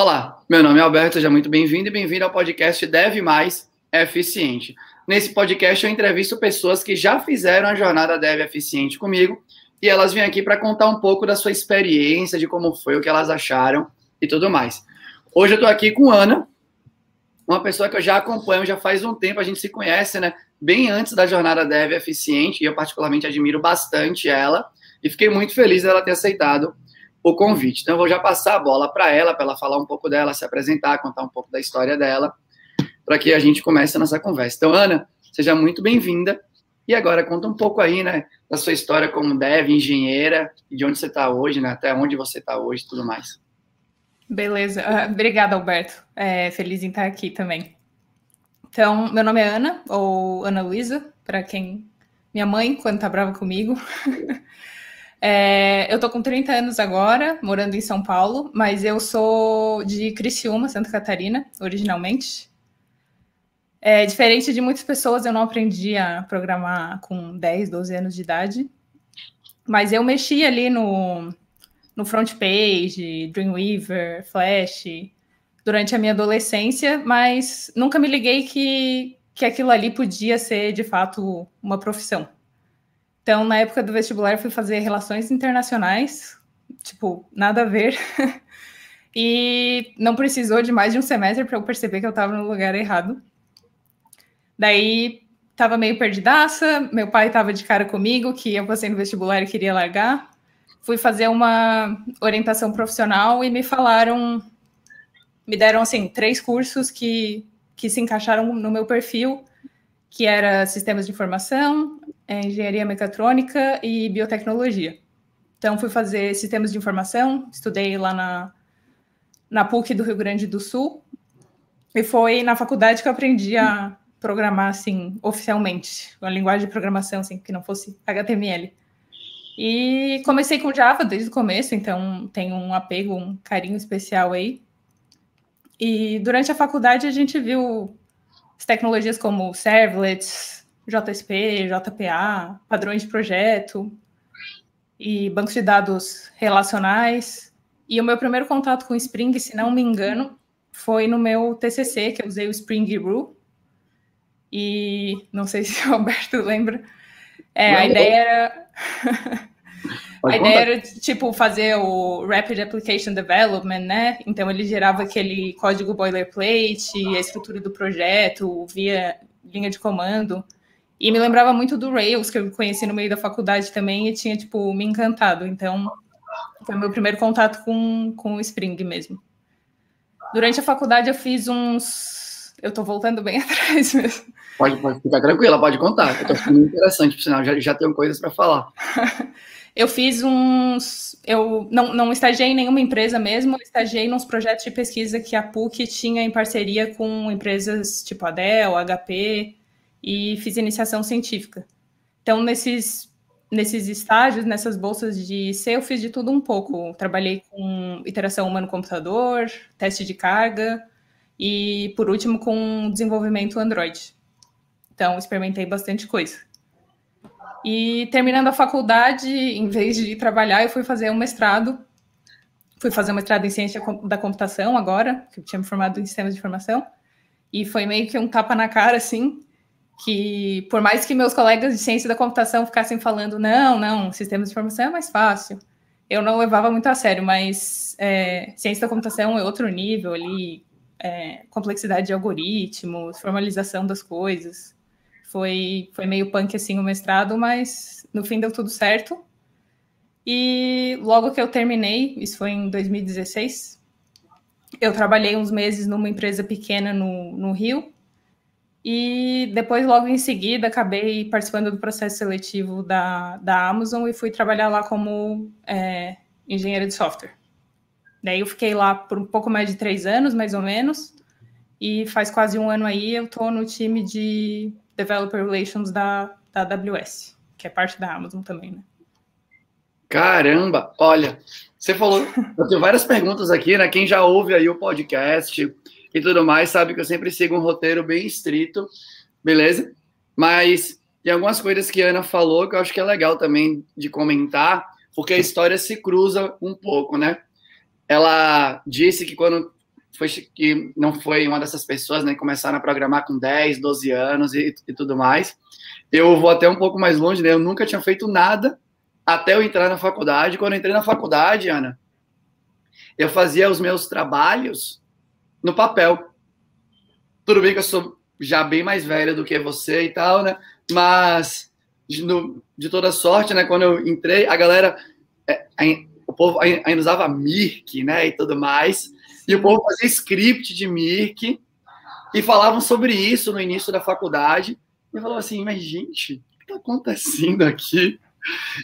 Olá, meu nome é Alberto, seja muito bem-vindo e bem-vindo ao podcast Deve Mais Eficiente. Nesse podcast eu entrevisto pessoas que já fizeram a jornada Deve Eficiente comigo e elas vêm aqui para contar um pouco da sua experiência, de como foi, o que elas acharam e tudo mais. Hoje eu estou aqui com Ana, uma pessoa que eu já acompanho já faz um tempo, a gente se conhece, né? Bem antes da jornada Dev Eficiente, e eu particularmente admiro bastante ela, e fiquei muito feliz dela ter aceitado o convite. Então, eu vou já passar a bola para ela, para ela falar um pouco dela, se apresentar, contar um pouco da história dela, para que a gente comece a nossa conversa. Então, Ana, seja muito bem-vinda. E agora, conta um pouco aí, né, da sua história como dev, engenheira, e de onde você está hoje, né, até onde você está hoje e tudo mais. Beleza. Uh, obrigada, Alberto. É, feliz em estar aqui também. Então, meu nome é Ana, ou Ana Luísa, para quem. Minha mãe, quando tá brava comigo. é, eu tô com 30 anos agora, morando em São Paulo, mas eu sou de Criciúma, Santa Catarina, originalmente. É, diferente de muitas pessoas, eu não aprendi a programar com 10, 12 anos de idade. Mas eu mexi ali no, no front page, Dreamweaver, Flash, durante a minha adolescência, mas nunca me liguei que, que aquilo ali podia ser de fato uma profissão. Então, na época do vestibular, eu fui fazer relações internacionais, tipo, nada a ver. e não precisou de mais de um semestre para eu perceber que eu estava no lugar errado. Daí, estava meio perdidaça, meu pai estava de cara comigo, que eu passei no vestibular e queria largar fui fazer uma orientação profissional e me falaram, me deram assim três cursos que, que se encaixaram no meu perfil, que era sistemas de informação, é, engenharia mecatrônica e biotecnologia. Então fui fazer sistemas de informação, estudei lá na na PUC do Rio Grande do Sul e foi na faculdade que eu aprendi a programar assim oficialmente, uma linguagem de programação assim que não fosse HTML. E comecei com Java desde o começo, então tem um apego, um carinho especial aí. E durante a faculdade a gente viu as tecnologias como servlets, JSP, JPA, padrões de projeto e bancos de dados relacionais. E o meu primeiro contato com Spring, se não me engano, foi no meu TCC, que eu usei o Spring Brew. E não sei se o Alberto lembra. É, a ideia era. a ideia era, tipo, fazer o Rapid Application Development, né? Então ele gerava aquele código boilerplate, a estrutura do projeto via linha de comando. E me lembrava muito do Rails, que eu conheci no meio da faculdade também, e tinha, tipo, me encantado. Então, foi meu primeiro contato com, com o Spring mesmo. Durante a faculdade eu fiz uns. Eu tô voltando bem atrás mesmo. Pode, pode ficar tranquila, pode contar. Eu tô ficando interessante, por sinal, já, já tenho coisas para falar. Eu fiz uns. Eu não, não estagiei em nenhuma empresa mesmo, eu estagiei nos projetos de pesquisa que a PUC tinha em parceria com empresas tipo a Dell, HP, e fiz iniciação científica. Então, nesses, nesses estágios, nessas bolsas de C, eu fiz de tudo um pouco. Trabalhei com iteração humano-computador, teste de carga e, por último, com desenvolvimento Android. Então, experimentei bastante coisa. E terminando a faculdade, em vez de trabalhar, eu fui fazer um mestrado. Fui fazer um mestrado em ciência da computação agora, que eu tinha me formado em sistemas de informação. E foi meio que um tapa na cara, assim, que por mais que meus colegas de ciência da computação ficassem falando, não, não, sistemas de informação é mais fácil, eu não levava muito a sério, mas é, ciência da computação é outro nível ali, é, complexidade de algoritmos, formalização das coisas. Foi, foi meio punk assim o mestrado, mas no fim deu tudo certo. E logo que eu terminei, isso foi em 2016, eu trabalhei uns meses numa empresa pequena no, no Rio. E depois, logo em seguida, acabei participando do processo seletivo da, da Amazon e fui trabalhar lá como é, engenheira de software. Daí eu fiquei lá por um pouco mais de três anos, mais ou menos. E faz quase um ano aí eu estou no time de Developer Relations da, da AWS, que é parte da Amazon também, né? Caramba, olha, você falou, eu tenho várias perguntas aqui, né? Quem já ouve aí o podcast e tudo mais, sabe que eu sempre sigo um roteiro bem estrito, beleza? Mas tem algumas coisas que a Ana falou que eu acho que é legal também de comentar, porque a história se cruza um pouco, né? Ela disse que quando foi que não foi uma dessas pessoas, né, começaram a programar com 10, 12 anos e, e tudo mais. Eu vou até um pouco mais longe, né? Eu nunca tinha feito nada até eu entrar na faculdade. Quando eu entrei na faculdade, Ana, eu fazia os meus trabalhos no papel. Tudo bem que eu sou já bem mais velho do que você e tal, né? Mas de, no, de toda sorte, né? Quando eu entrei, a galera, é, o povo ainda usava Mirk, né? E tudo mais. E o povo fazia script de Mirk e falavam sobre isso no início da faculdade. E eu falava assim, mas gente, o que está acontecendo aqui?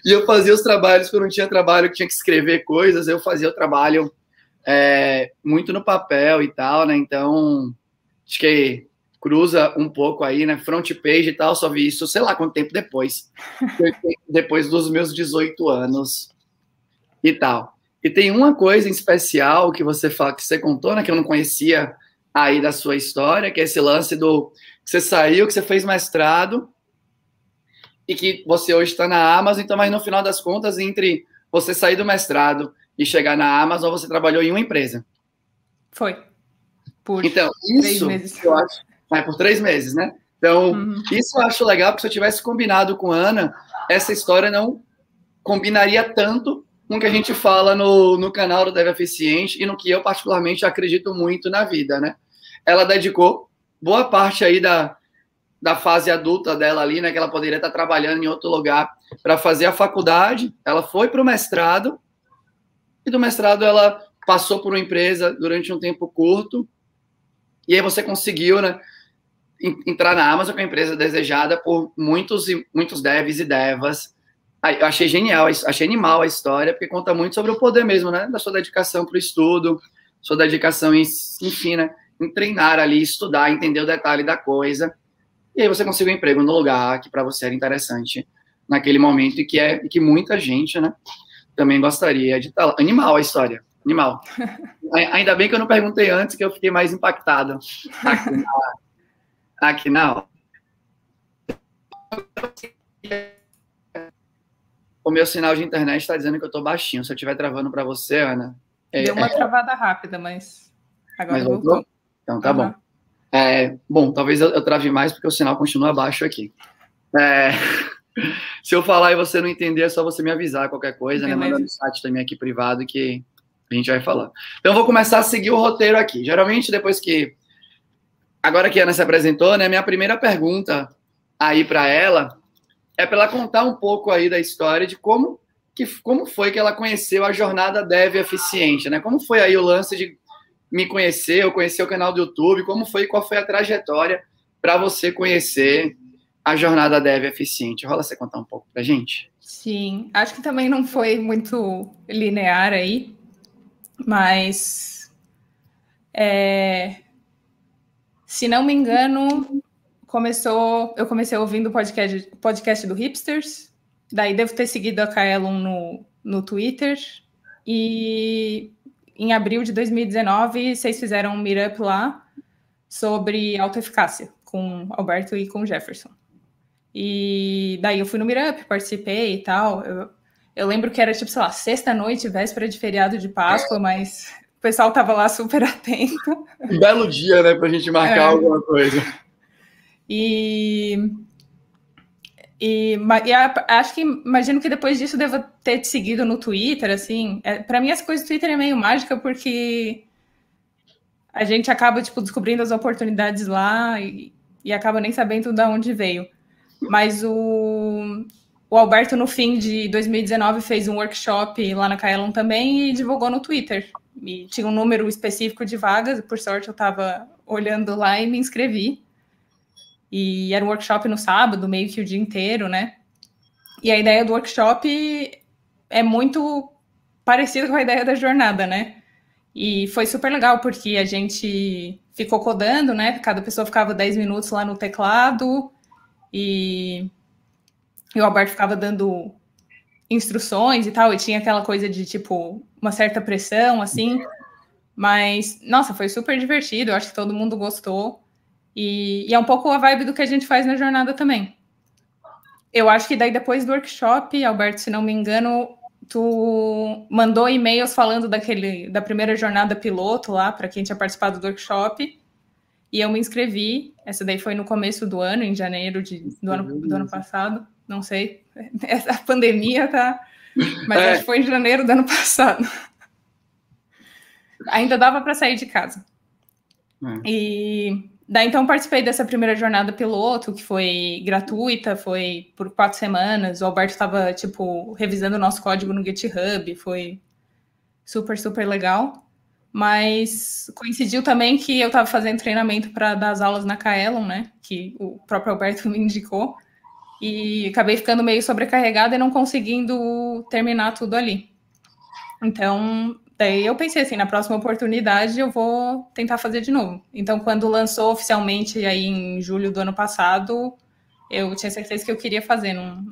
E eu fazia os trabalhos, quando não tinha trabalho, que tinha que escrever coisas, eu fazia o trabalho é, muito no papel e tal, né? Então, acho que cruza um pouco aí, né? Front page e tal, só vi isso, sei lá quanto tempo depois. depois dos meus 18 anos e tal. E tem uma coisa em especial que você fala, que você contou, né? Que eu não conhecia aí da sua história, que é esse lance do que você saiu, que você fez mestrado e que você hoje está na Amazon, então, mas no final das contas, entre você sair do mestrado e chegar na Amazon, você trabalhou em uma empresa. Foi. Por então, isso eu acho. É, por três meses, né? Então, uhum. isso eu acho legal, porque se eu tivesse combinado com a Ana, essa história não combinaria tanto com o que a gente fala no, no canal do Deve Eficiente e no que eu, particularmente, acredito muito na vida, né? Ela dedicou boa parte aí da, da fase adulta dela ali, né? Que ela poderia estar trabalhando em outro lugar para fazer a faculdade. Ela foi para o mestrado e do mestrado ela passou por uma empresa durante um tempo curto e aí você conseguiu, né? Entrar na Amazon, que é a empresa desejada por muitos e muitos devs e devas. Eu achei genial, achei animal a história, porque conta muito sobre o poder mesmo, né? Da sua dedicação para o estudo, sua dedicação em, enfim, né? Em treinar ali, estudar, entender o detalhe da coisa. E aí você conseguiu um emprego no lugar que para você era interessante naquele momento e que é e que muita gente, né? Também gostaria de estar lá. Animal a história. Animal. Ainda bem que eu não perguntei antes, que eu fiquei mais impactado aqui na, aqui na O meu sinal de internet está dizendo que eu estou baixinho. Se eu estiver travando para você, Ana. É, Deu uma é... travada rápida, mas agora mas voltou. voltou. Então tá uhum. bom. É, bom, talvez eu, eu, trave mais porque o sinal continua baixo aqui. É, se eu falar e você não entender, é só você me avisar qualquer coisa, né? Manda no site também aqui privado que a gente vai falar. Então, eu vou começar a seguir o roteiro aqui. Geralmente, depois que. Agora que a Ana se apresentou, né? Minha primeira pergunta aí para ela é para ela contar um pouco aí da história de como, que, como foi que ela conheceu a jornada Dev Eficiente, né? Como foi aí o lance de me conhecer, ou conhecer o canal do YouTube, como foi, qual foi a trajetória para você conhecer a jornada Dev Eficiente? Rola você contar um pouco para gente? Sim, acho que também não foi muito linear aí, mas é, se não me engano, começou, eu comecei ouvindo o podcast, podcast do Hipsters, daí devo ter seguido a Kaelon no, no Twitter, e em abril de 2019 vocês fizeram um meetup lá sobre autoeficácia com Alberto e com Jefferson. E daí eu fui no meetup, participei e tal. Eu, eu lembro que era tipo, sei lá, sexta-noite, véspera de feriado de Páscoa, mas o pessoal tava lá super atento. Um belo dia, né, pra gente marcar é. alguma coisa. E, e, e acho que imagino que depois disso devo ter te seguido no Twitter, assim. É, para mim, as coisas do Twitter é meio mágica porque a gente acaba tipo descobrindo as oportunidades lá e, e acaba nem sabendo de onde veio. Mas o o Alberto, no fim de 2019, fez um workshop lá na Kaelon também e divulgou no Twitter. E tinha um número específico de vagas, por sorte eu estava olhando lá e me inscrevi. E era um workshop no sábado, meio que o dia inteiro, né? E a ideia do workshop é muito parecida com a ideia da jornada, né? E foi super legal, porque a gente ficou codando, né? Cada pessoa ficava 10 minutos lá no teclado e e o Alberto ficava dando instruções e tal, e tinha aquela coisa de, tipo, uma certa pressão, assim. Mas, nossa, foi super divertido, eu acho que todo mundo gostou. E, e, é um pouco a vibe do que a gente faz na jornada também. Eu acho que daí depois do workshop, Alberto, se não me engano, tu mandou e-mails falando daquele da primeira jornada piloto lá para quem tinha participado do workshop e eu me inscrevi. Essa daí foi no começo do ano, em janeiro de, do, ano, do ano passado. Não sei, a pandemia tá, mas é. acho que foi em janeiro do ano passado. Ainda dava para sair de casa. É. E daí então participei dessa primeira jornada piloto, que foi gratuita, foi por quatro semanas. O Alberto estava, tipo, revisando o nosso código no GitHub, foi super, super legal. Mas coincidiu também que eu estava fazendo treinamento para dar as aulas na Kaelon, né? Que o próprio Alberto me indicou. E acabei ficando meio sobrecarregada e não conseguindo terminar tudo ali. Então, Daí eu pensei assim, na próxima oportunidade eu vou tentar fazer de novo. Então, quando lançou oficialmente aí em julho do ano passado, eu tinha certeza que eu queria fazer. Não,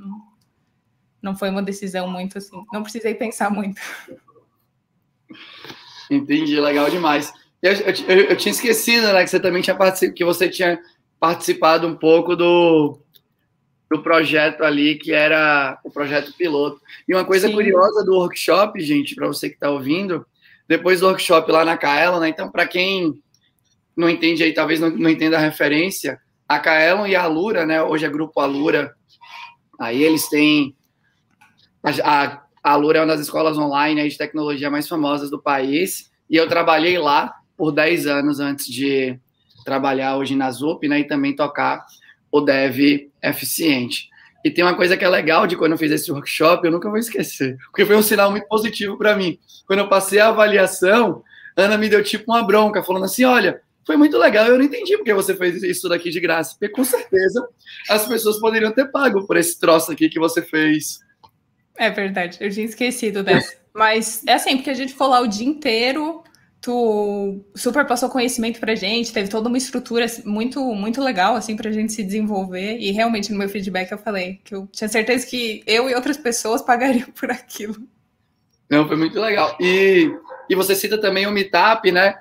não foi uma decisão muito assim. Não precisei pensar muito. Entendi, legal demais. Eu, eu, eu tinha esquecido, né, que você também tinha participado, que você tinha participado um pouco do, do projeto ali, que era o projeto piloto. E uma coisa Sim. curiosa do workshop, gente, para você que está ouvindo, depois do workshop lá na Kaelon, né? Então, para quem não entende aí, talvez não, não, entenda a referência, a Kaelon e a Alura, né? Hoje é Grupo Alura. Aí eles têm. A, a Alura é uma das escolas online de tecnologia mais famosas do país. E eu trabalhei lá por 10 anos antes de trabalhar hoje na ZUP, né? E também tocar o dev eficiente. E tem uma coisa que é legal de quando eu fiz esse workshop, eu nunca vou esquecer, porque foi um sinal muito positivo para mim. Quando eu passei a avaliação, Ana me deu tipo uma bronca, falando assim: olha, foi muito legal, eu não entendi porque você fez isso daqui de graça, porque com certeza as pessoas poderiam ter pago por esse troço aqui que você fez. É verdade, eu tinha esquecido dessa. Mas é assim, porque a gente ficou lá o dia inteiro tu super passou conhecimento pra gente, teve toda uma estrutura muito muito legal assim pra gente se desenvolver e realmente no meu feedback eu falei que eu tinha certeza que eu e outras pessoas pagariam por aquilo. Não, foi muito legal. E, e você cita também o meetup, né,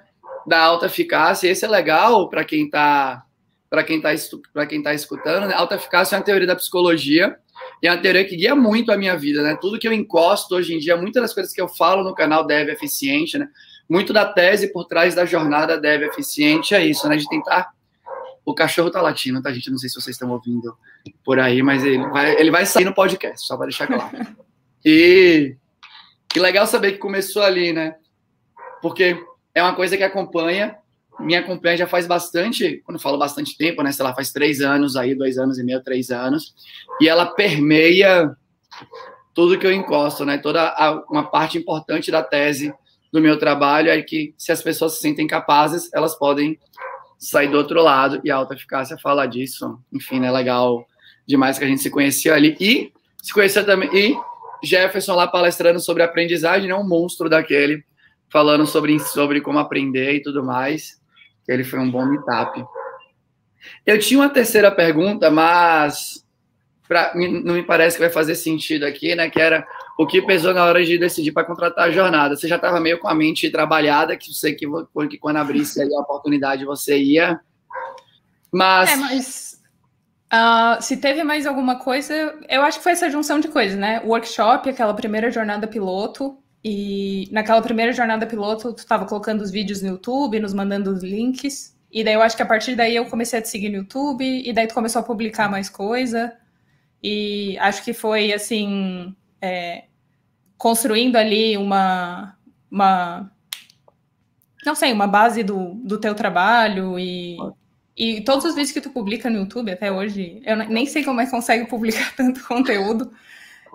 da alta eficácia, esse é legal para quem tá para quem está para quem tá escutando, né? Alta eficácia é uma teoria da psicologia e uma teoria que guia muito a minha vida, né? Tudo que eu encosto hoje em dia, muitas das coisas que eu falo no canal Dev Eficiente, né? muito da tese por trás da jornada Dev Eficiente é isso, né? De tentar. O cachorro tá latindo, tá, gente? Não sei se vocês estão ouvindo por aí, mas ele vai, ele vai sair no podcast, só para deixar claro. E, e legal saber que começou ali, né? Porque é uma coisa que acompanha, me acompanha já faz bastante, quando falo bastante tempo, né? Sei lá, faz três anos aí, dois anos e meio, três anos, e ela permeia tudo que eu encosto, né? Toda a, uma parte importante da tese do meu trabalho é que se as pessoas se sentem capazes, elas podem sair do outro lado e a alta eficácia fala disso. Enfim, é né, legal demais que a gente se conhecia ali e se conhecia também e Jefferson lá palestrando sobre aprendizagem, né, um monstro daquele, falando sobre sobre como aprender e tudo mais. Ele foi um bom meetup. Eu tinha uma terceira pergunta, mas pra, não me parece que vai fazer sentido aqui, né? Que era o que pesou na hora de decidir para contratar a jornada? Você já estava meio com a mente trabalhada, que você que, que quando abrisse a oportunidade você ia. Mas. É, mas. Uh, se teve mais alguma coisa, eu acho que foi essa junção de coisas, né? Workshop, aquela primeira jornada piloto, e naquela primeira jornada piloto, tu estava colocando os vídeos no YouTube, nos mandando os links. E daí eu acho que a partir daí eu comecei a te seguir no YouTube, e daí tu começou a publicar mais coisa. E acho que foi assim. É, construindo ali uma, uma não sei, uma base do, do teu trabalho e, e todos os vídeos que tu publica no YouTube até hoje, eu nem sei como é que consegue publicar tanto conteúdo.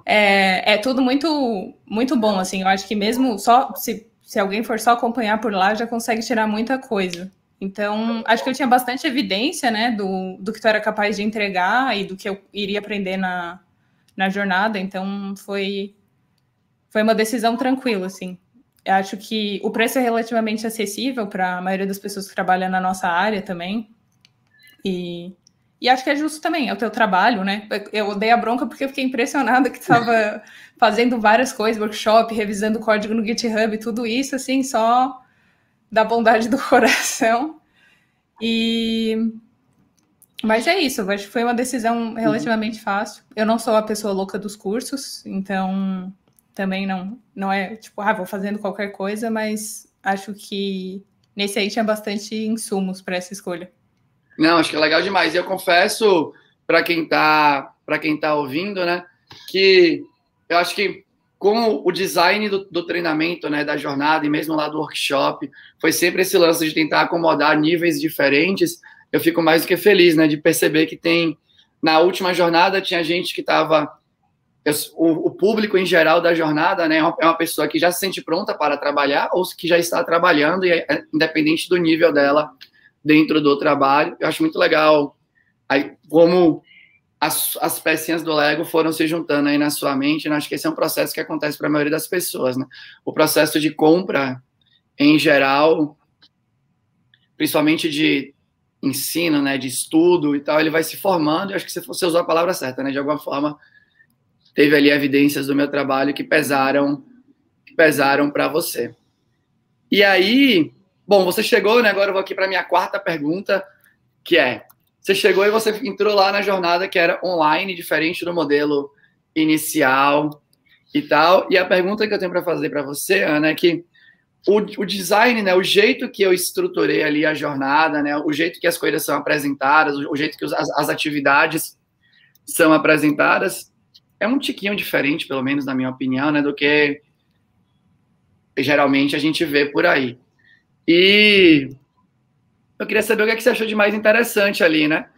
É, é tudo muito muito bom, assim. Eu acho que mesmo só se, se alguém for só acompanhar por lá, já consegue tirar muita coisa. Então, acho que eu tinha bastante evidência, né, do, do que tu era capaz de entregar e do que eu iria aprender na, na jornada. Então, foi foi uma decisão tranquila, assim. Eu acho que o preço é relativamente acessível para a maioria das pessoas que trabalham na nossa área também. E, e acho que é justo também, é o teu trabalho, né? Eu dei a bronca porque eu fiquei impressionada que estava fazendo várias coisas, workshop, revisando código no GitHub, tudo isso, assim, só da bondade do coração. E. Mas é isso, acho que foi uma decisão relativamente fácil. Eu não sou a pessoa louca dos cursos, então também não, não é tipo, ah, vou fazendo qualquer coisa, mas acho que nesse aí tinha bastante insumos para essa escolha. Não, acho que é legal demais. Eu confesso para quem está para quem tá ouvindo, né, que eu acho que com o design do, do, treinamento, né, da jornada e mesmo lá do workshop, foi sempre esse lance de tentar acomodar níveis diferentes. Eu fico mais do que feliz, né, de perceber que tem na última jornada tinha gente que estava o, o, público em geral da jornada, né, é uma é pessoa que já se sente pronta para trabalhar ou que já está trabalhando e é, é independente do nível dela dentro do trabalho. Eu acho muito legal aí, como as, as pecinhas do Lego foram se juntando aí na sua mente. Né? Acho que esse é um processo que acontece para a maioria das pessoas. Né? O processo de compra, em geral, principalmente de ensino, né, de estudo e tal, ele vai se formando. Eu acho que você usou a palavra certa, né? De alguma forma, teve ali evidências do meu trabalho que pesaram, que pesaram para você. E aí, bom, você chegou, né? Agora eu vou aqui para minha quarta pergunta, que é: você chegou e você entrou lá na jornada que era online, diferente do modelo inicial e tal. E a pergunta que eu tenho para fazer para você, Ana, é que o, o, design, né, o jeito que eu estruturei ali a jornada, né, o jeito que as coisas são apresentadas, o, jeito que os, as, as atividades são apresentadas, é um tiquinho diferente, pelo menos na minha opinião, né, do que geralmente a gente vê por aí. E eu queria saber o que, é que você achou de mais interessante ali, né?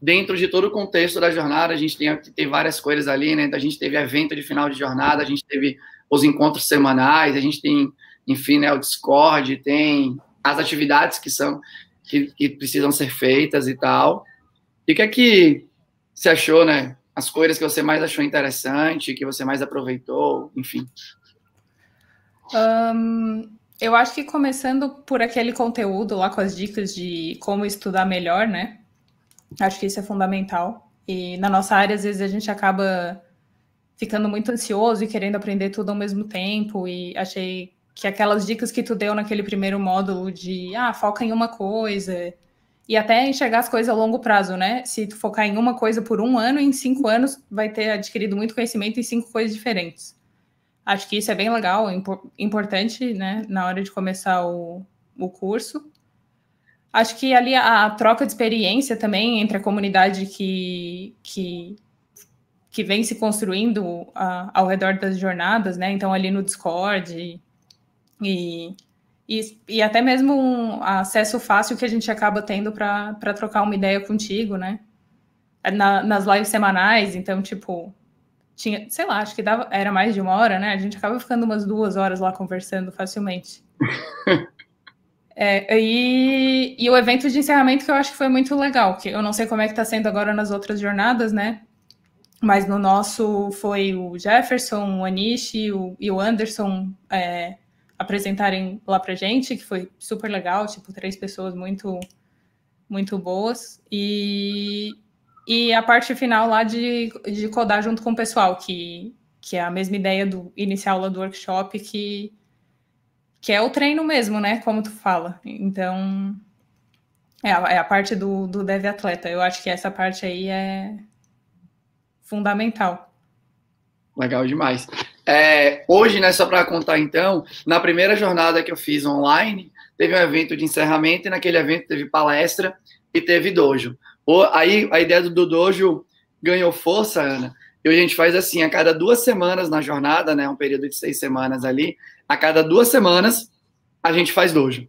Dentro de todo o contexto da jornada, a gente tem, tem várias coisas ali, né? A gente teve evento de final de jornada, a gente teve os encontros semanais, a gente tem, enfim, né, o Discord, tem as atividades que são que, que precisam ser feitas e tal. E o que é que você achou, né? as coisas que você mais achou interessante, que você mais aproveitou, enfim? Um, eu acho que começando por aquele conteúdo lá com as dicas de como estudar melhor, né? Acho que isso é fundamental. E na nossa área, às vezes, a gente acaba ficando muito ansioso e querendo aprender tudo ao mesmo tempo. E achei que aquelas dicas que tu deu naquele primeiro módulo de ah, foca em uma coisa, e até enxergar as coisas a longo prazo, né? Se tu focar em uma coisa por um ano, em cinco anos vai ter adquirido muito conhecimento em cinco coisas diferentes. Acho que isso é bem legal, importante, né? Na hora de começar o, o curso. Acho que ali a, troca de experiência também entre a comunidade que, que, que vem se construindo ao redor das jornadas, né? Então, ali no Discord e e, e até mesmo um acesso fácil que a gente acaba tendo para trocar uma ideia contigo, né? Na, nas lives semanais, então, tipo, tinha, sei lá, acho que dava, era mais de uma hora, né? A gente acaba ficando umas duas horas lá conversando facilmente. é, e, e o evento de encerramento que eu acho que foi muito legal, que eu não sei como é que tá sendo agora nas outras jornadas, né? Mas no nosso foi o Jefferson, o Anish o, e o Anderson é, apresentarem lá pra gente, que foi super legal, tipo, três pessoas muito, muito boas. E, e a parte final lá de, de codar junto com o pessoal, que, que é a mesma ideia do inicial lá do workshop, que, que é o treino mesmo, né? Como tu fala. Então, é a, é a parte do, do dev atleta. Eu acho que essa parte aí é fundamental. Legal demais. É, hoje, né, só para contar então, na primeira jornada que eu fiz online, teve um evento de encerramento e naquele evento teve palestra e teve dojo. Aí a ideia do dojo ganhou força, Ana, e a gente faz assim, a cada duas semanas na jornada, né, um período de seis semanas ali, a cada duas semanas a gente faz dojo.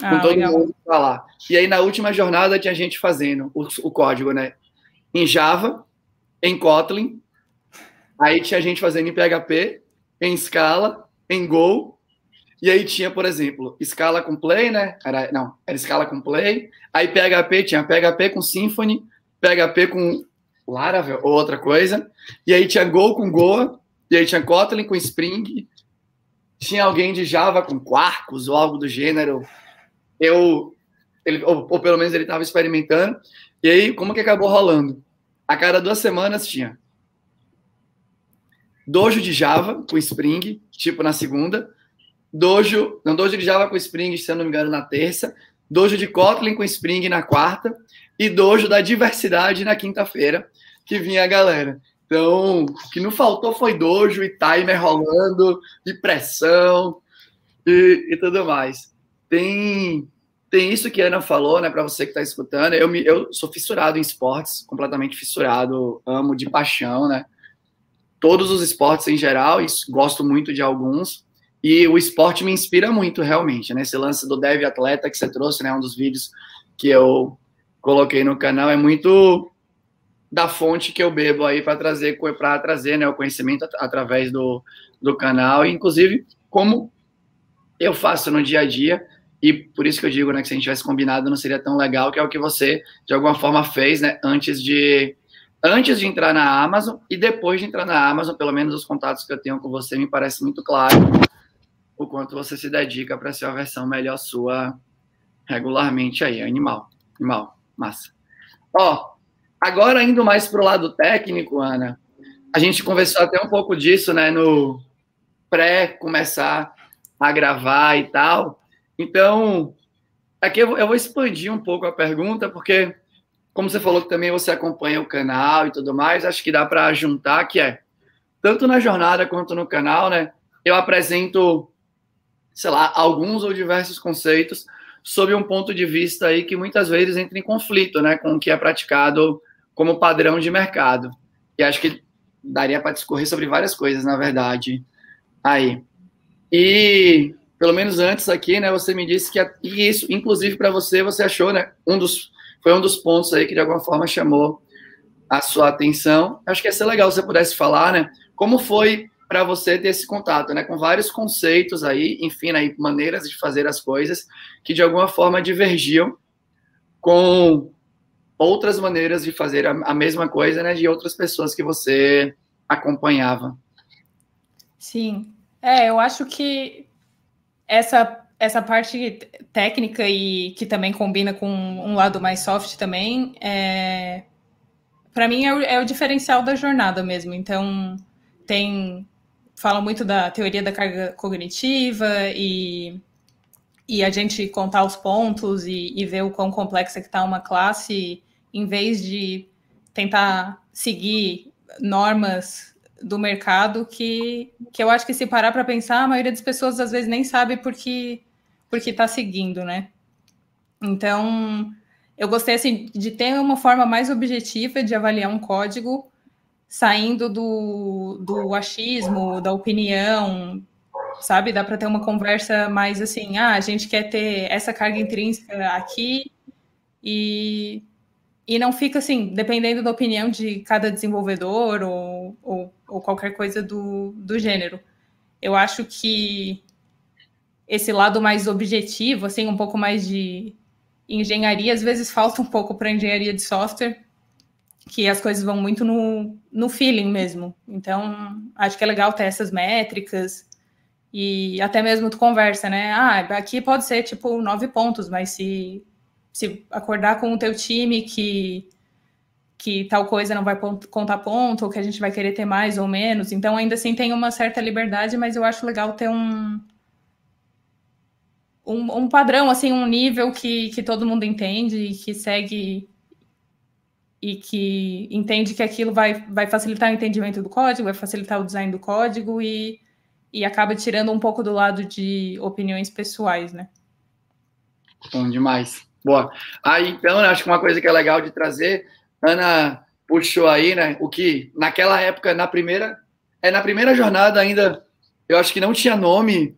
Ah, com todo legal. mundo pra lá. E aí na última jornada tinha gente fazendo o, o código, né, em Java, em Kotlin Aí tinha gente fazendo em PHP, em Scala, em Go. E aí tinha, por exemplo, Scala com Play, né? Era, não, era Scala com Play. Aí PHP tinha PHP com Symfony, PHP com Laravel ou outra coisa. E aí tinha Go com Goa. E aí tinha Kotlin com Spring. Tinha alguém de Java com Quarkus ou algo do gênero. Eu, ele, ou, ou pelo menos ele estava experimentando. E aí, como que acabou rolando? A cada duas semanas tinha Dojo de Java com Spring, tipo na segunda. Dojo, não, Dojo de Java com Spring, se eu não me engano, na terça. Dojo de Kotlin com Spring na quarta. E Dojo da Diversidade na quinta-feira, que vinha a galera. Então, o que não faltou foi dojo e timer rolando, e pressão e, e tudo mais. Tem, tem isso que a Ana falou, né, para você que está escutando. Eu, me, eu sou fissurado em esportes, completamente fissurado, amo de paixão, né? Todos os esportes em geral, e gosto muito de alguns. E o esporte me inspira muito, realmente, né? Esse lance do Dev Atleta que você trouxe, né? Um dos vídeos que eu coloquei no canal é muito da fonte que eu bebo aí para trazer para trazer né, o conhecimento através do, do canal, e, inclusive como eu faço no dia a dia, e por isso que eu digo né, que se a gente tivesse combinado não seria tão legal, que é o que você de alguma forma fez né, antes de antes de entrar na Amazon e depois de entrar na Amazon, pelo menos os contatos que eu tenho com você me parece muito claro o quanto você se dedica para ser a versão melhor sua regularmente aí, animal, animal, massa. Ó, Agora, indo mais para o lado técnico, Ana, a gente conversou até um pouco disso, né, no pré-começar a gravar e tal. Então, aqui eu vou expandir um pouco a pergunta, porque, como você falou que também você acompanha o canal e tudo mais, acho que dá para juntar, que é, tanto na jornada quanto no canal, né, eu apresento, sei lá, alguns ou diversos conceitos sob um ponto de vista aí que muitas vezes entra em conflito, né, com o que é praticado como padrão de mercado. E acho que daria para discorrer sobre várias coisas, na verdade, aí. E pelo menos antes aqui, né, você me disse que e isso, inclusive para você, você achou, né, um dos foi um dos pontos aí que de alguma forma chamou a sua atenção. Acho que ia ser legal se você pudesse falar, né, como foi para você ter esse contato, né, com vários conceitos aí, enfim, aí, maneiras de fazer as coisas que de alguma forma divergiam com outras maneiras de fazer a, a mesma coisa, né, de outras pessoas que você acompanhava. Sim, é, eu acho que essa essa parte técnica e que também combina com um lado mais soft também, é, para mim é o, é o, diferencial da jornada mesmo. Então tem fala muito da teoria da carga cognitiva e e a gente contar os pontos e, e ver o quão complexa que está uma classe em vez de tentar seguir normas do mercado que, que eu acho que se parar para pensar, a maioria das pessoas às vezes nem sabe por que está seguindo, né? Então, eu gostei assim, de ter uma forma mais objetiva de avaliar um código, saindo do, do achismo, da opinião, sabe? Dá para ter uma conversa mais assim, ah, a gente quer ter essa carga intrínseca aqui e e não fica assim, dependendo da opinião de cada desenvolvedor ou, ou, ou, qualquer coisa do, do gênero. Eu acho que esse lado mais objetivo, assim, um pouco mais de engenharia, às vezes falta um pouco para engenharia de software, que as coisas vão muito no, no feeling mesmo. Então, acho que é legal ter essas métricas e até mesmo tu conversa, né? Ah, aqui pode ser tipo nove pontos, mas se se acordar com o teu time que que tal coisa não vai contar ponto, ou que a gente vai querer ter mais ou menos. Então, ainda assim, tem uma certa liberdade, mas eu acho legal ter um, um, um padrão, assim, um nível que, que todo mundo entende e que segue e que entende que aquilo vai, vai facilitar o entendimento do código, vai facilitar o design do código e, e acaba tirando um pouco do lado de opiniões pessoais, né? Bom demais. Boa. Aí, então, acho que uma coisa que é legal de trazer, Ana puxou aí, né, o que naquela época, na primeira, é na primeira jornada ainda, eu acho que não tinha nome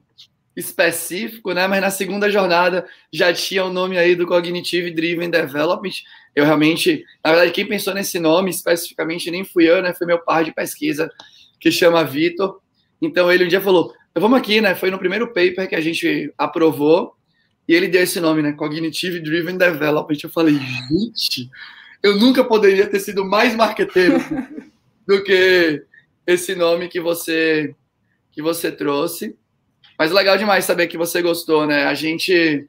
específico, né, mas na segunda jornada já tinha o nome aí do Cognitive Driven Development. Eu realmente, na verdade, quem pensou nesse nome especificamente nem fui eu, né, foi meu par de pesquisa que chama Vitor. Então ele um dia falou: "Vamos aqui, né? Foi no primeiro paper que a gente aprovou e ele deu esse nome, né? Cognitive Driven Development. Eu falei, gente, eu nunca poderia ter sido mais marqueteiro do que esse nome que você que você trouxe. Mas legal demais saber que você gostou, né? A gente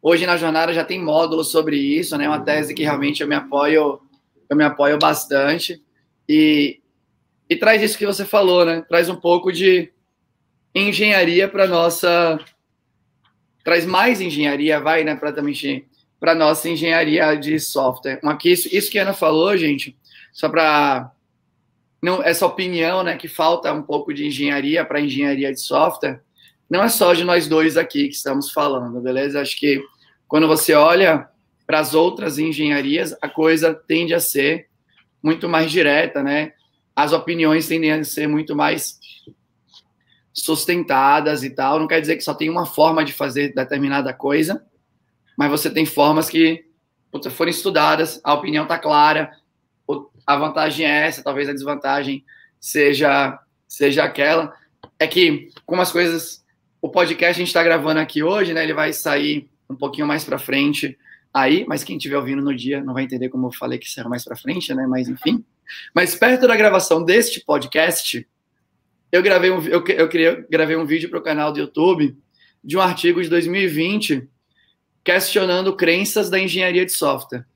hoje na jornada já tem módulos sobre isso, né? Uma tese que realmente eu me apoio, eu me apoio bastante e e traz isso que você falou, né? Traz um pouco de engenharia para nossa traz mais engenharia, vai, né, para também para nossa engenharia de software. Isso, isso que a Ana falou, gente, só para não, essa opinião, né, que falta um pouco de engenharia para engenharia de software, não é só de nós dois aqui que estamos falando, beleza? Acho que quando você olha para as outras engenharias, a coisa tende a ser muito mais direta, né? As opiniões tendem a ser muito mais sustentadas e tal. Não quer dizer que só tem uma forma de fazer determinada coisa, mas você tem formas que putz, forem estudadas, a opinião está clara, a vantagem é essa, talvez a desvantagem seja seja aquela. É que, como as coisas. O podcast a gente está gravando aqui hoje, né? Ele vai sair um pouquinho mais para frente aí, mas quem estiver ouvindo no dia não vai entender como eu falei que será mais para frente, né? Mas enfim. Mas perto da gravação deste podcast, eu gravei um, eu, eu gravei um vídeo para o canal do YouTube de um artigo de 2020 questionando crenças da engenharia de software.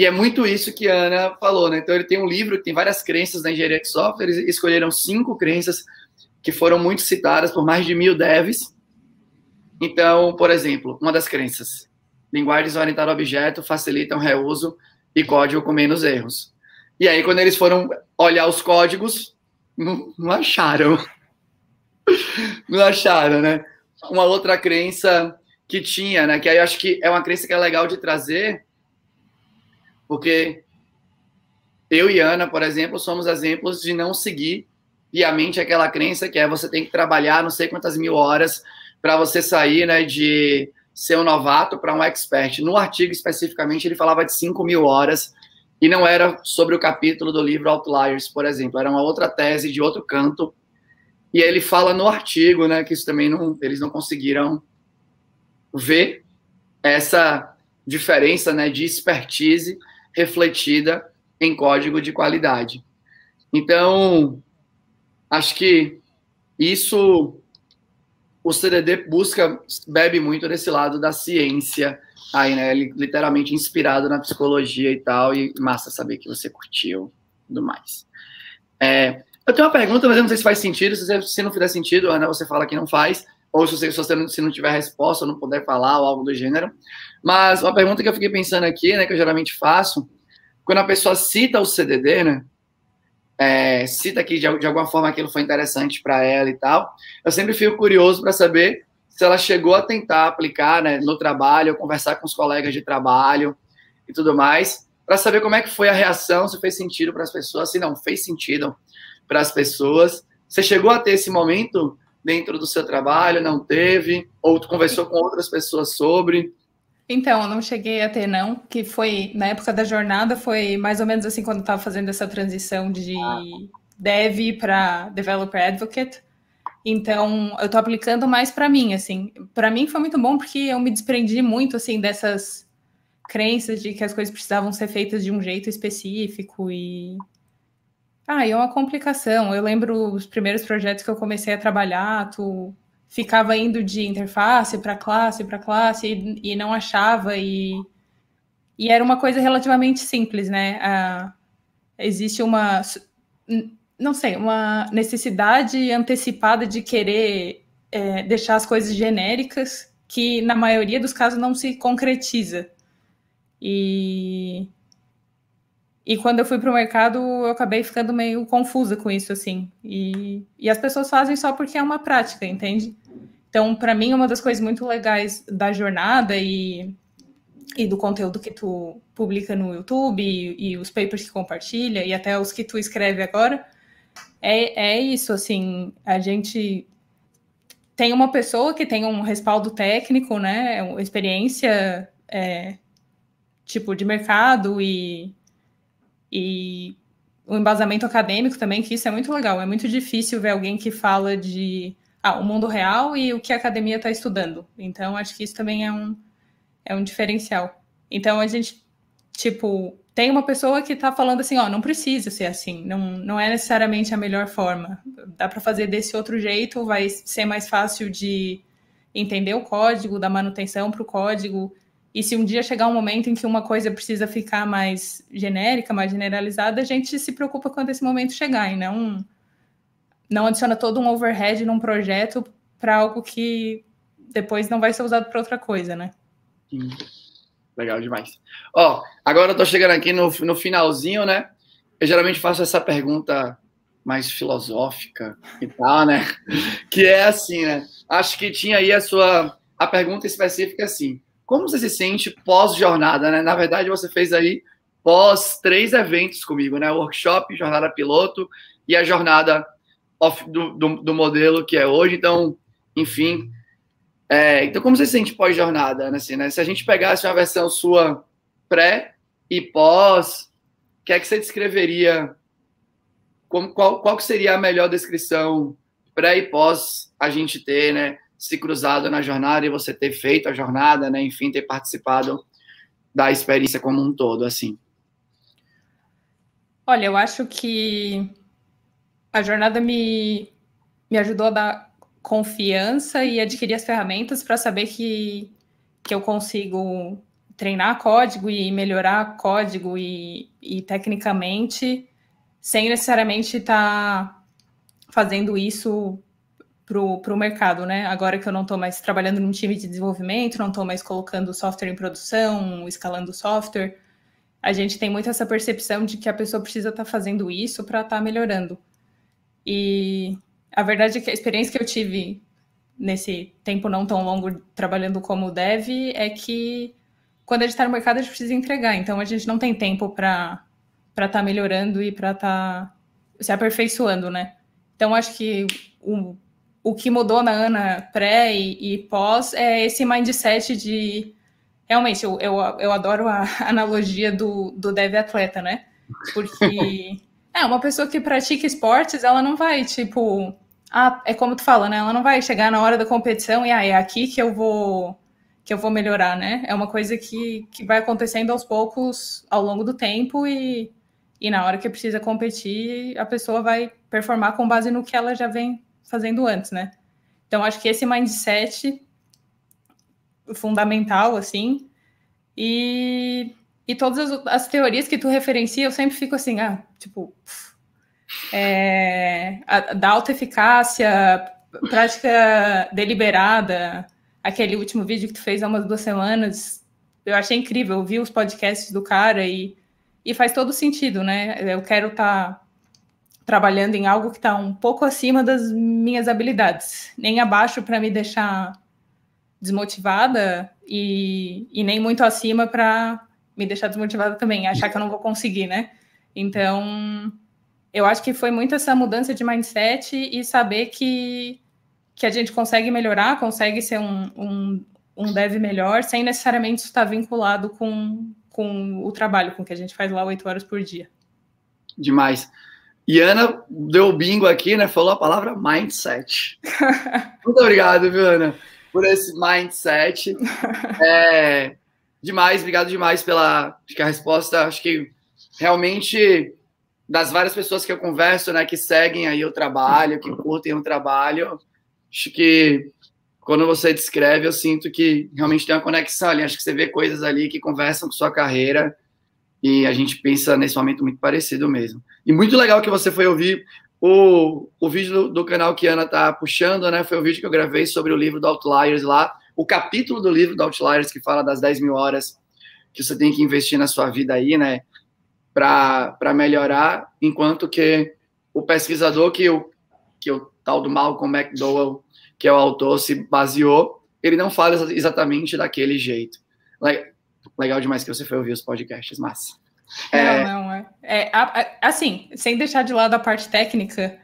E é muito isso que a Ana falou, né? Então ele tem um livro que tem várias crenças da engenharia de software, eles escolheram cinco crenças que foram muito citadas por mais de mil devs. Então, por exemplo, uma das crenças, linguagens orientadas a objeto facilitam reuso e código com menos erros. E aí, quando eles foram olhar os códigos, não, não acharam. não acharam, né? Uma outra crença que tinha, né? Que aí eu acho que é uma crença que é legal de trazer, porque eu e Ana, por exemplo, somos exemplos de não seguir piamente aquela crença que é você tem que trabalhar não sei quantas mil horas para você sair né, de ser um novato para um expert. No artigo, especificamente, ele falava de 5 mil horas e não era sobre o capítulo do livro Outliers, por exemplo, era uma outra tese de outro canto. E ele fala no artigo, né, que isso também não, eles não conseguiram ver essa diferença, né, de expertise refletida em código de qualidade. Então, acho que isso o CDD busca, bebe muito desse lado da ciência, aí, né? Literalmente inspirado na psicologia e tal, e massa saber que você curtiu tudo mais. É, eu tenho uma pergunta, mas eu não sei se faz sentido. Se, se não fizer sentido, Ana, você fala que não faz, ou se você, se você não, se não tiver resposta, não puder falar, ou algo do gênero. Mas uma pergunta que eu fiquei pensando aqui, né, que eu geralmente faço, quando a pessoa cita o CDD, né, é, cita que de, de, alguma forma aquilo foi interessante para ela e tal, eu sempre fico curioso para saber se ela chegou a tentar aplicar né, no trabalho, conversar com os colegas de trabalho e tudo mais, para saber como é que foi a reação, se fez sentido para as pessoas, se não fez sentido para as pessoas. Você chegou a ter esse momento dentro do seu trabalho, não teve? Ou tu conversou com outras pessoas sobre? Então, não cheguei a ter, não, que foi, na época da jornada, foi mais ou menos assim, quando eu estava fazendo essa transição de dev para developer advocate. Então, eu estou aplicando mais para mim, assim. Para mim foi muito bom porque eu me desprendi muito, assim, dessas crenças de que as coisas precisavam ser feitas de um jeito específico e... Ah, e é uma complicação. Eu lembro os primeiros projetos que eu comecei a trabalhar, tu ficava indo de interface para classe para classe e, e, não achava e, e era uma coisa relativamente simples, né? Ah, existe uma não sei uma necessidade antecipada de querer é, deixar as coisas genéricas que na maioria dos casos não se concretiza e e quando eu fui para o mercado, eu acabei ficando meio confusa com isso, assim. E, e as pessoas fazem só porque é uma prática, entende? Então, para mim, uma das coisas muito legais da jornada e, e do conteúdo que tu publica no YouTube e, e, os papers que compartilha e até os que tu escreve agora é, é isso, assim, a gente tem uma pessoa que tem um respaldo técnico, né, uma experiência é, tipo de mercado e, e o embasamento acadêmico também, que isso é muito legal. É muito difícil ver alguém que fala de ah, o mundo real e o que a academia está estudando. Então, acho que isso também é um, é um diferencial. Então, a gente, tipo, tem uma pessoa que está falando assim, ó, não precisa ser assim, não, não é necessariamente a melhor forma. Dá para fazer desse outro jeito, vai ser mais fácil de entender o código, da manutenção para o código. E se um dia chegar um momento em que uma coisa precisa ficar mais genérica, mais generalizada, a gente se preocupa quando esse momento chegar e não não adiciona todo um overhead num projeto para algo que depois não vai ser usado para outra coisa, né? Legal demais. Ó, agora eu tô chegando aqui no, no finalzinho, né? eu geralmente faço essa pergunta mais filosófica e tal, né? Que é assim, né? Acho que tinha aí a sua a pergunta específica assim: como você se sente pós-jornada, né? Na verdade, você fez aí pós três eventos comigo, né? Workshop, jornada piloto e a jornada off do, do, do modelo que é hoje. Então, enfim. É, então, como você se sente pós-jornada, né? Assim, né? Se a gente pegasse uma versão sua pré e pós, o que é que você descreveria como, qual, qual seria a melhor descrição pré e pós a gente ter, né, se cruzado na jornada e você ter feito a jornada, né, enfim, ter participado da experiência como um todo, assim? Olha, eu acho que a jornada me, me ajudou a dar confiança e adquirir as ferramentas para saber que, que eu consigo treinar código e melhorar código e, e tecnicamente sem necessariamente estar tá fazendo isso para o mercado, né? Agora que eu não estou mais trabalhando num time de desenvolvimento, não estou mais colocando software em produção, escalando software, a gente tem muito essa percepção de que a pessoa precisa estar tá fazendo isso para estar tá melhorando. E a verdade é que a experiência que eu tive nesse tempo não tão longo trabalhando como dev é que quando a gente está no mercado a gente precisa entregar, então a gente não tem tempo para estar tá melhorando e para estar tá se aperfeiçoando, né? Então, acho que o, o que mudou na Ana pré e, e pós é esse mindset de. Realmente, eu, eu, eu adoro a analogia do, do dev atleta, né? Porque é uma pessoa que pratica esportes, ela não vai, tipo. Ah, é como tu fala, né? Ela não vai chegar na hora da competição e ah, é aqui que eu vou que eu vou melhorar, né? É uma coisa que, que vai acontecendo aos poucos ao longo do tempo e, e na hora que precisa competir, a pessoa vai performar com base no que ela já vem fazendo antes, né? Então, acho que esse mindset fundamental, assim, e, e todas as, as teorias que tu referencia, eu sempre fico assim, ah, tipo, é, a, da alta eficácia, prática deliberada, aquele último vídeo que tu fez há umas duas semanas, eu achei incrível, eu vi os podcasts do cara e e faz todo sentido, né? Eu quero estar tá trabalhando em algo que está um pouco acima das minhas habilidades, nem abaixo para me deixar desmotivada e, e nem muito acima para me deixar desmotivada também, achar que eu não vou conseguir, né? Então, eu acho que foi muito essa mudança de mindset e saber que, que a gente consegue melhorar, consegue ser um, um, um dev melhor, sem necessariamente estar vinculado com, com o trabalho, com que a gente faz lá oito horas por dia. Demais. E Ana deu bingo aqui, né? Falou a palavra mindset. Muito obrigado, viu, Ana, por esse mindset. É, demais, obrigado demais pela a resposta. Acho que realmente das várias pessoas que eu converso, né, que seguem aí o trabalho, que curtem o trabalho, acho que quando você descreve, eu sinto que realmente tem uma conexão ali. Acho que você vê coisas ali que conversam com sua carreira e a gente pensa nesse momento muito parecido mesmo. E muito legal que você foi ouvir o, o vídeo do, do canal que a Ana tá puxando, né? Foi o vídeo que eu gravei sobre o livro do Outliers lá, o capítulo do livro do Outliers que fala das 10 mil horas que você tem que investir na sua vida aí, né? Para melhorar, enquanto que o pesquisador que o, que o tal do Malcolm McDowell que é o autor, se baseou, ele não fala exatamente daquele jeito. Legal demais que você foi ouvir os podcasts, massa. É... Não, não, é. é assim, sem deixar de lado a parte técnica,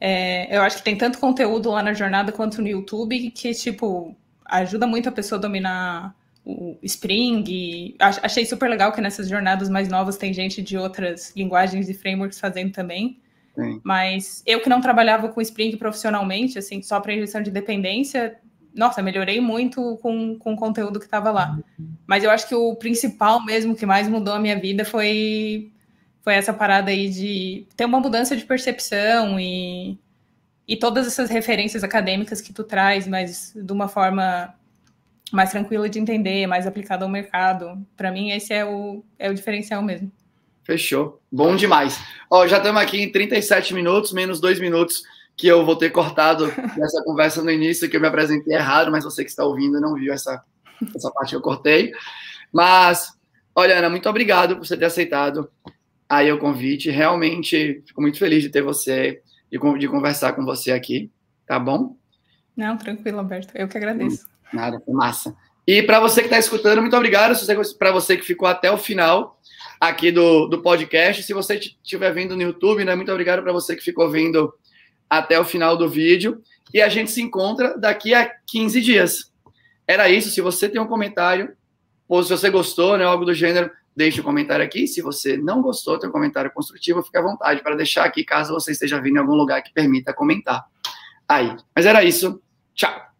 é, eu acho que tem tanto conteúdo lá na jornada quanto no YouTube que, tipo, ajuda muito a pessoa a dominar o Spring. Achei super legal que nessas jornadas mais novas tem gente de outras linguagens e frameworks fazendo também. Sim. Mas eu que não trabalhava com Spring profissionalmente, assim, só para injeção de dependência, nossa, melhorei muito com, com o conteúdo que estava lá. Mas eu acho que o principal mesmo que mais mudou a minha vida foi, foi essa parada aí de ter uma mudança de percepção e, e todas essas referências acadêmicas que tu traz, mas de uma forma mais tranquila de entender, mais aplicada ao mercado. Para mim, esse é o, é o diferencial mesmo. Fechou. Bom demais. Ó, já estamos aqui em 37 minutos, menos dois minutos que eu vou ter cortado essa conversa no início, que eu me apresentei errado, mas você que está ouvindo não viu essa, essa parte que eu cortei. Mas, olha, Ana, muito obrigado por você ter aceitado aí o convite. Realmente fico muito feliz de ter você, de, de conversar com você aqui, tá bom? Não, tranquilo, Alberto. Eu que agradeço. Nada, foi massa. E para você que está escutando, muito obrigado. Para você que ficou até o final aqui do, do podcast. Se você estiver vindo no YouTube, né, muito obrigado para você que ficou vindo até o final do vídeo. E a gente se encontra daqui a 15 dias. Era isso. Se você tem um comentário, ou se você gostou, né, algo do gênero, deixe um comentário aqui. Se você não gostou, tem um comentário construtivo, fique à vontade para deixar aqui, caso você esteja vindo em algum lugar que permita comentar. Aí. Mas era isso. Tchau.